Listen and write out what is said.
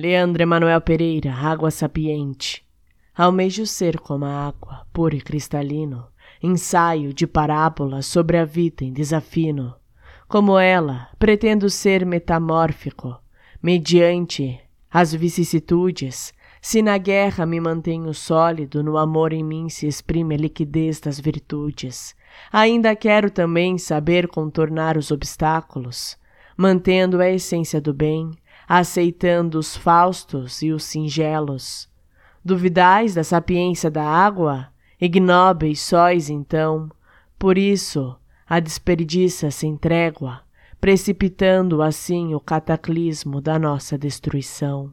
Leandro Emanuel Pereira, água sapiente. Almejo ser como a água, puro e cristalino, ensaio de parábola sobre a vida em desafino. Como ela, pretendo ser metamórfico, mediante as vicissitudes, se na guerra me mantenho sólido, no amor em mim se exprime a liquidez das virtudes. Ainda quero também saber contornar os obstáculos, mantendo a essência do bem, aceitando os faustos e os singelos. Duvidais da sapiência da água? Ignóbeis sóis então. Por isso, a desperdiça sem trégua, precipitando assim o cataclismo da nossa destruição.